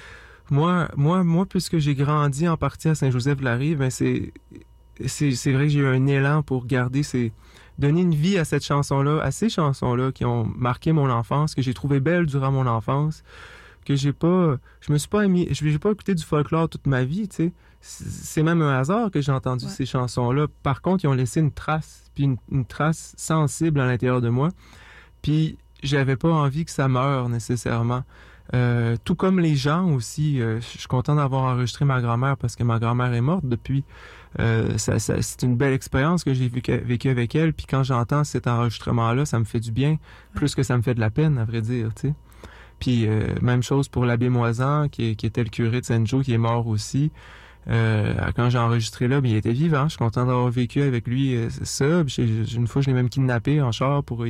moi, moi, moi, puisque j'ai grandi en partie à Saint-Joseph-de-la-Rive, ben c'est, c'est, c'est vrai que j'ai eu un élan pour garder ces, donner une vie à cette chanson-là, à ces chansons-là qui ont marqué mon enfance, que j'ai trouvé belles durant mon enfance, que j'ai pas, je me suis pas émis, je j'ai pas écouté du folklore toute ma vie, tu sais. C'est c'est même un hasard que j'ai entendu Ouais. ces chansons-là. Par contre, ils ont laissé une trace, puis une, une trace sensible à l'intérieur de moi. Puis j'avais pas envie que ça meure nécessairement. Euh, tout comme les gens aussi, euh, je suis content d'avoir enregistré ma grand-mère parce que ma grand-mère est morte depuis. Euh, ça, ça- c'est une belle expérience que j'ai vécu, vécu avec elle. Puis quand j'entends cet enregistrement-là, ça me fait du bien, plus que ça me fait de la peine, à vrai dire. Sais. Puis euh, même chose pour l'abbé Moisan, qui, qui était le curé de Saint-Joe, qui est mort aussi. Euh, quand j'ai enregistré là, ben, il était vivant. Je suis content d'avoir vécu avec lui euh, ça. Une fois, je l'ai même kidnappé en char pour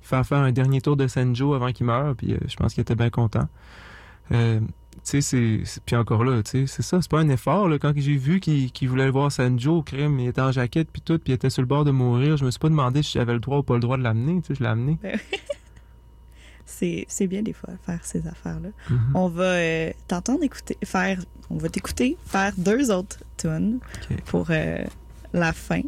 faire faire un dernier tour de Saint-Joe avant qu'il meure. Puis euh, je pense qu'il était bien content. Tu sais, puis encore là, tu sais, c'est ça, c'est pas un effort. Quand j'ai vu qu'il, voulait voir Sanjo, crime, il était en jaquette puis tout, puis il était sur le bord de mourir, je me suis pas demandé si j'avais le droit ou pas le droit de l'amener, tu sais, je l'ai amené. C'est bien des fois faire ces affaires-là. Mhm. On va euh, t'entendre écouter, faire, on va t'écouter faire deux autres tunes pour euh, la fin.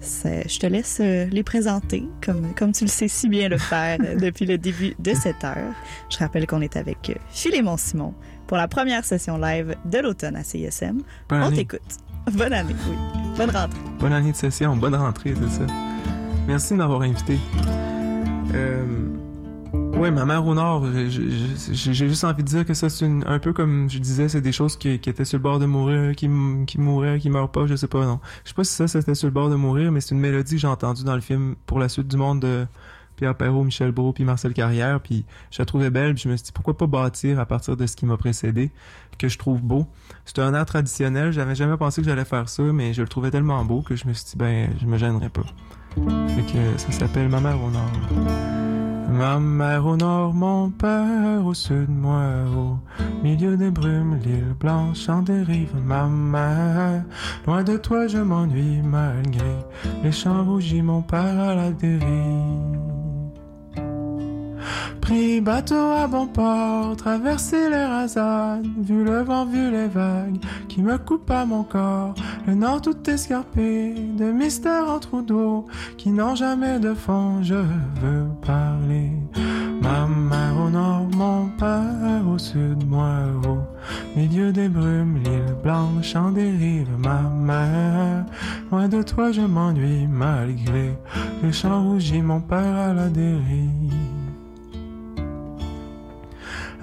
Je te laisse euh, les présenter comme, comme tu le sais si bien le faire euh, depuis le début de cette heure. Je rappelle qu'on est avec Philémon Simon pour la première session live de l'automne à CISM. Bonne On année. t'écoute. Bonne année, oui. Bonne rentrée. Bonne année de session, bonne rentrée, c'est ça. Merci de m'avoir invité. Euh, ouais, ma mère au nord, j'ai- juste envie de dire que ça, c'est un peu comme je disais, c'est des choses qui, étaient sur le bord de mourir, qui, qui mouraient, qui meurent pas, je sais pas, non. Je sais pas si ça, c'était sur le bord de mourir, mais c'est une mélodie que j'ai entendue dans le film Pour la suite du monde de Pierre Perrault, Michel Brault, puis Marcel Carrière, puis je la trouvais belle, puis je me suis dit pourquoi pas bâtir à partir de ce qui m'a précédé, que je trouve beau. C'est un art traditionnel, j'avais jamais pensé que j'allais faire ça, mais je le trouvais tellement beau que je me suis dit ben je me gênerais pas. Fait que ça s'appelle Ma mère au nord. Ma mère au nord, mon père au sud, moi au milieu des brumes, l'île blanche en dérive. Ma mère, loin de toi je m'ennuie malgré les champs rougis, mon père à la dérive. Pris bateau à bon port, traversé les rasades, vu le vent, vu les vagues qui me coupent à mon corps. Le nord tout escarpé, de mystères en trous d'eau qui n'ont jamais de fond, je veux parler. Ma mère au nord, mon père au sud, moi au milieu des brumes, l'île blanche en dérive. Ma mère, loin de toi je m'ennuie malgré les champs rougis, mon père à la dérive.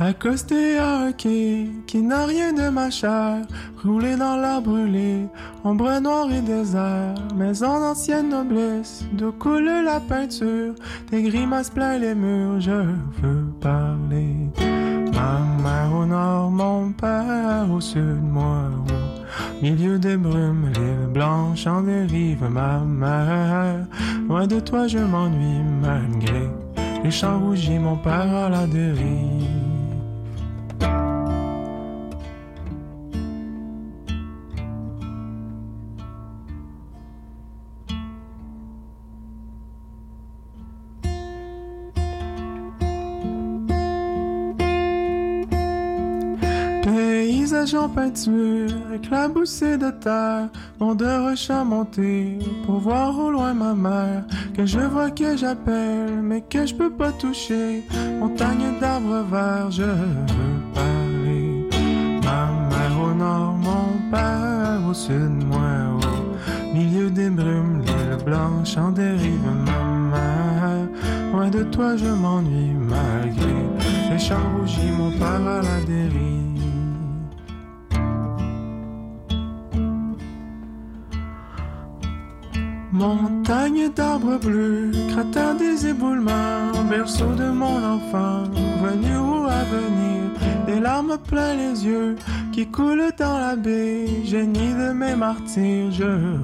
Accosté à un qui n'a rien de ma chair, roulé dans la brûlée, ombre noire et désert, maison d'ancienne noblesse, d'où coule la peinture, des grimaces plein les murs, je veux parler. Ma mère au nord, mon père au sud, moi au milieu des brumes, l'île blanche en dérive, ma mère, loin de toi je m'ennuie malgré les champs rougis, mon père à la dérive. Paysage en peinture, éclaboussé de terre, mon de roches monté pour voir au loin ma mère, que je vois que j'appelle, mais que je peux pas toucher. Montagne d'arbres verts, je veux parler. Ma mère au nord, mon père au sud, moi au milieu des brumes, l'île blanche en dérive, ma mère. Loin de toi, je m'ennuie malgré les champs rougis, mon père à la dérive. Montagne d'arbres bleus, cratère des éboulements, berceau de mon enfant, venu ou à venir, des larmes plein les yeux qui coulent dans la baie, génie de mes martyrs, je veux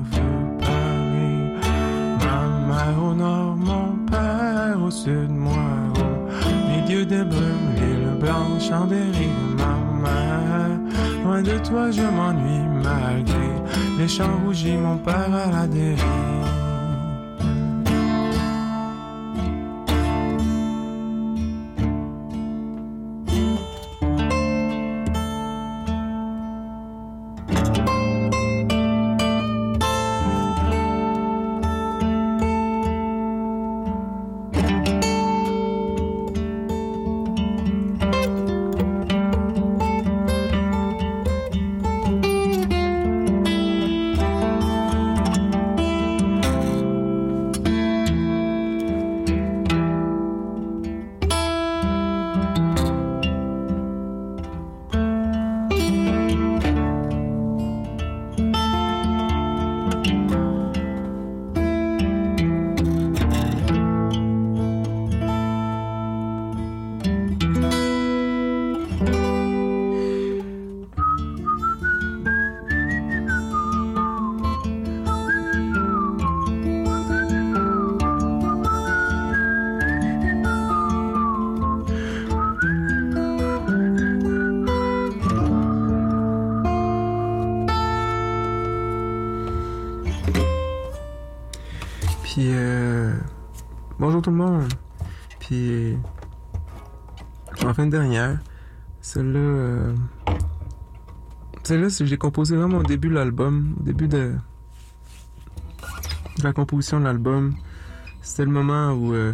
parler. Ma mère au nord, mon père au sud, moi au milieu des brumes, l'île blanche en dérive, ma mère. Loin de toi, je m'ennuie malgré les champs rougis, mon père à la dérive. Tout le monde. Puis, en fin de dernière, celle-là, euh, celle-là, l'ai composée vraiment au début de l'album, au début de, la composition de l'album. C'était le moment où euh,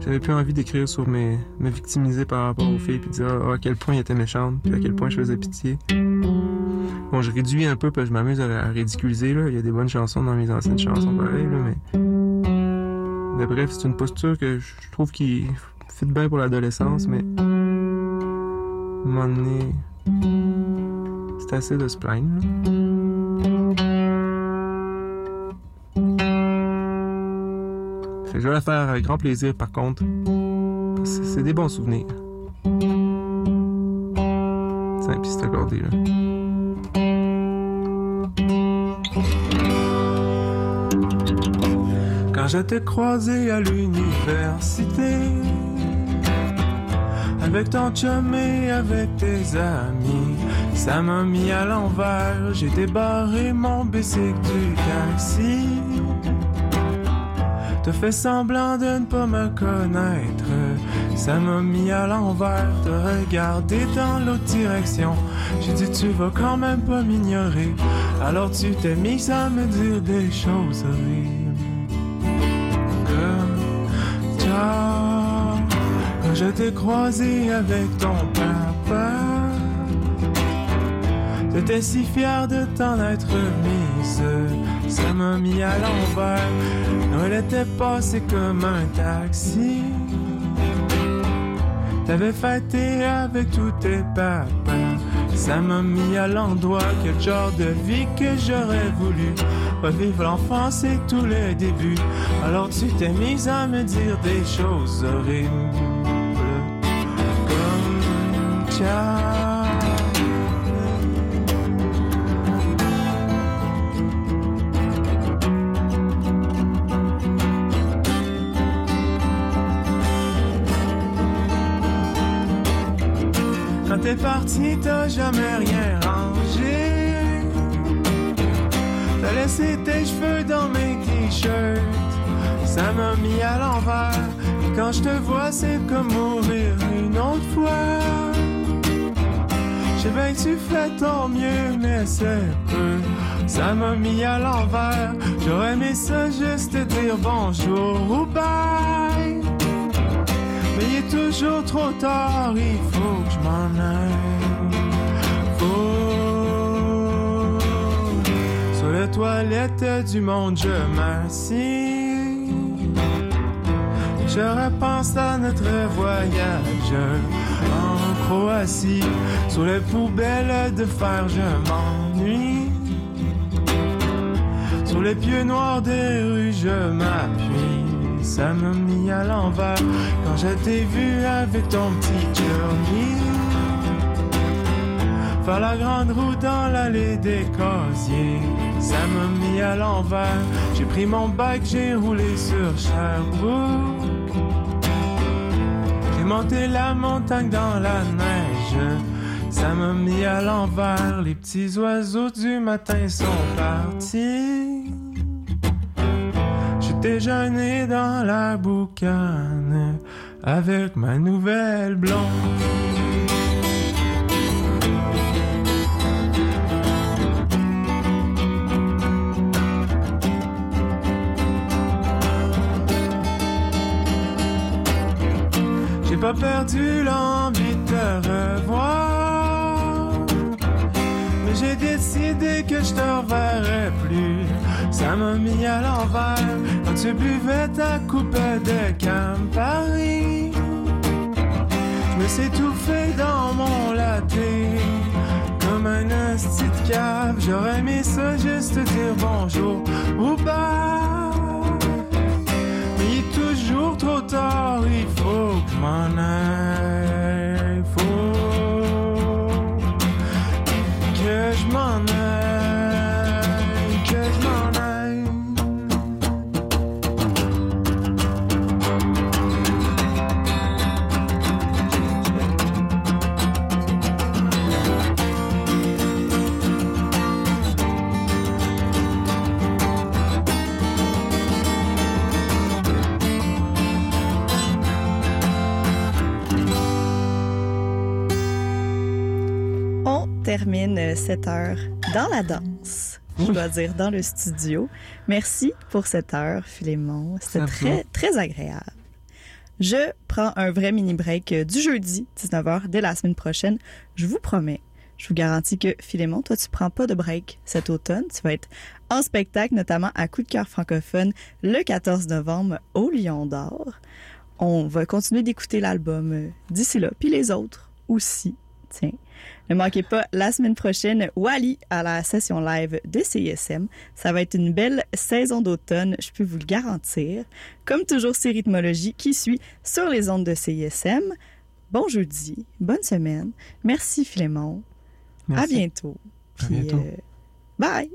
j'avais plus envie d'écrire sur mes, me victimiser par rapport aux filles, puis dire ah, à quel point elles étaient méchantes, puis à quel point je faisais pitié. Bon, je réduis un peu parce que je m'amuse à, à ridiculiser. Là. Il y a des bonnes chansons dans mes anciennes chansons, pareil, là, mais... bref, c'est une posture que je trouve qui fit bien pour l'adolescence, mais... À un moment donné... C'est assez de se je vais la faire avec grand plaisir, par contre. C'est des bons souvenirs. Simple, c'est accordé, là. Je t'ai croisé à l'université, avec ton chum et avec tes amis, ça m'a mis à l'envers. J'ai débarré mon bicycle du taxi. T'as fait semblant de ne pas me connaître. Ça m'a mis à l'envers. T'as regardé dans l'autre direction. J'ai dit, tu vas quand même pas m'ignorer. Alors tu t'es mis à me dire des choses horribles. Quand je t'ai croisé avec ton papa. T'étais si fier de t'en être mise, ça m'a mis à l'envers. Noël était passé comme un taxi. T'avais fêté avec tous tes papas, ça m'a mis à l'endroit. Quel genre de vie que j'aurais voulu revivre l'enfance et tous les débuts. Alors tu t'es mise à me dire des choses horribles, comme. Quand t'es parti, t'as jamais rien rangé. T'as laissé tes cheveux dans mes t-shirts. Ça m'a mis à l'envers. Et quand je te vois, c'est comme mourir une autre fois. Je sais bien que tu fais ton mieux, mais c'est peu. Ça m'a mis à l'envers. J'aurais aimé ça juste te dire bonjour ou bye. Mais il est toujours trop tard, il faut que je m'en aille. Toilette du monde, je m'assis. Je repense à notre voyage en Croatie. Sur les poubelles de fer, je m'ennuie. Sur les pieux noirs des rues, je m'appuie. Ça m'a mis à l'envers quand je t'ai vu avec ton petit journey. Faire la grande route dans l'allée des casiers. Ça m'a mis à l'envers. J'ai pris mon bike, j'ai roulé sur Sherbrooke. J'ai monté la montagne dans la neige. Ça m'a mis à l'envers. Les petits oiseaux du matin sont partis. J'ai déjeuné dans la boucane avec ma nouvelle blonde. Pas perdu l'envie de te revoir. Mais j'ai décidé que je te reverrai plus. Ça m'a mis à l'envers quand tu buvais ta coupe de Campari. Je me suis étouffé dans mon latte comme un de cave. J'aurais aimé ça juste te dire bonjour ou bye. Trop tard, il faut que m'en aille. Faut que je m'en aille, termine euh, cette heure dans la danse. Je dois dire dans le studio. Merci pour cette heure, Philémon. C'était très, très agréable. Je prends un vrai mini break euh, du jeudi, 19h, dès la semaine prochaine. Je vous promets, je vous garantis que Philémon, toi, tu prends pas de break cet automne. Tu vas être en spectacle, notamment à Coup de cœur francophone, le 14 novembre au Lion d'Or. On va continuer d'écouter l'album euh, d'ici là, puis les autres aussi. Tiens. Ne manquez pas la semaine prochaine Wally à la session live de CISM. Ça va être une belle saison d'automne, je peux vous le garantir. Comme toujours, c'est Rythmologie qui suit sur les ondes de CISM. Bon jeudi, bonne semaine. Merci Philémon. À Merci. bientôt. À Puis, bientôt. euh, bye.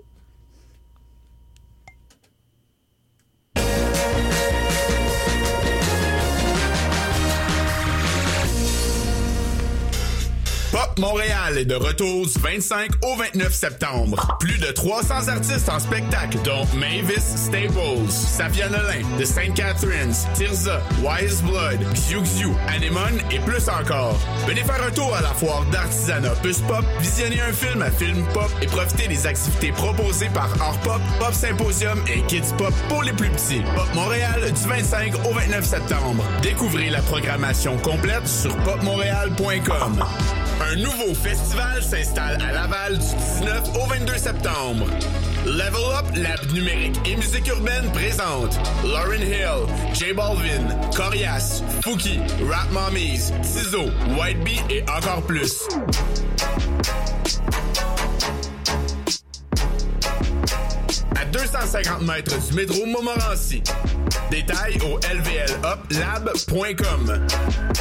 Montréal est de retour du 25 au 29 septembre. Plus de 300 artistes en spectacle, dont Mavis Staples, Safia Nolin, The St. Catharines, Tirza, Wise Blood, Xiu Xiu, Anemone et plus encore. Venez faire un tour à la foire d'artisanat Puce Pop, visionner un film à Film Pop et profiter des activités proposées par Art Pop, Pop Symposium et Kids Pop pour les plus petits. Pop Montréal du 25 au 29 septembre. Découvrez la programmation complète sur popmontréal.com. nouveau festival s'installe à Laval du 19 au 22 septembre. Level Up, Lab numérique et musique urbaine présente Lauren Hill, J Balvin, Corias, Fouki, Rap Mommies, Tizo, White Bee et encore plus. À 250 mètres du métro Montmorency. Détails au lvluplab.com.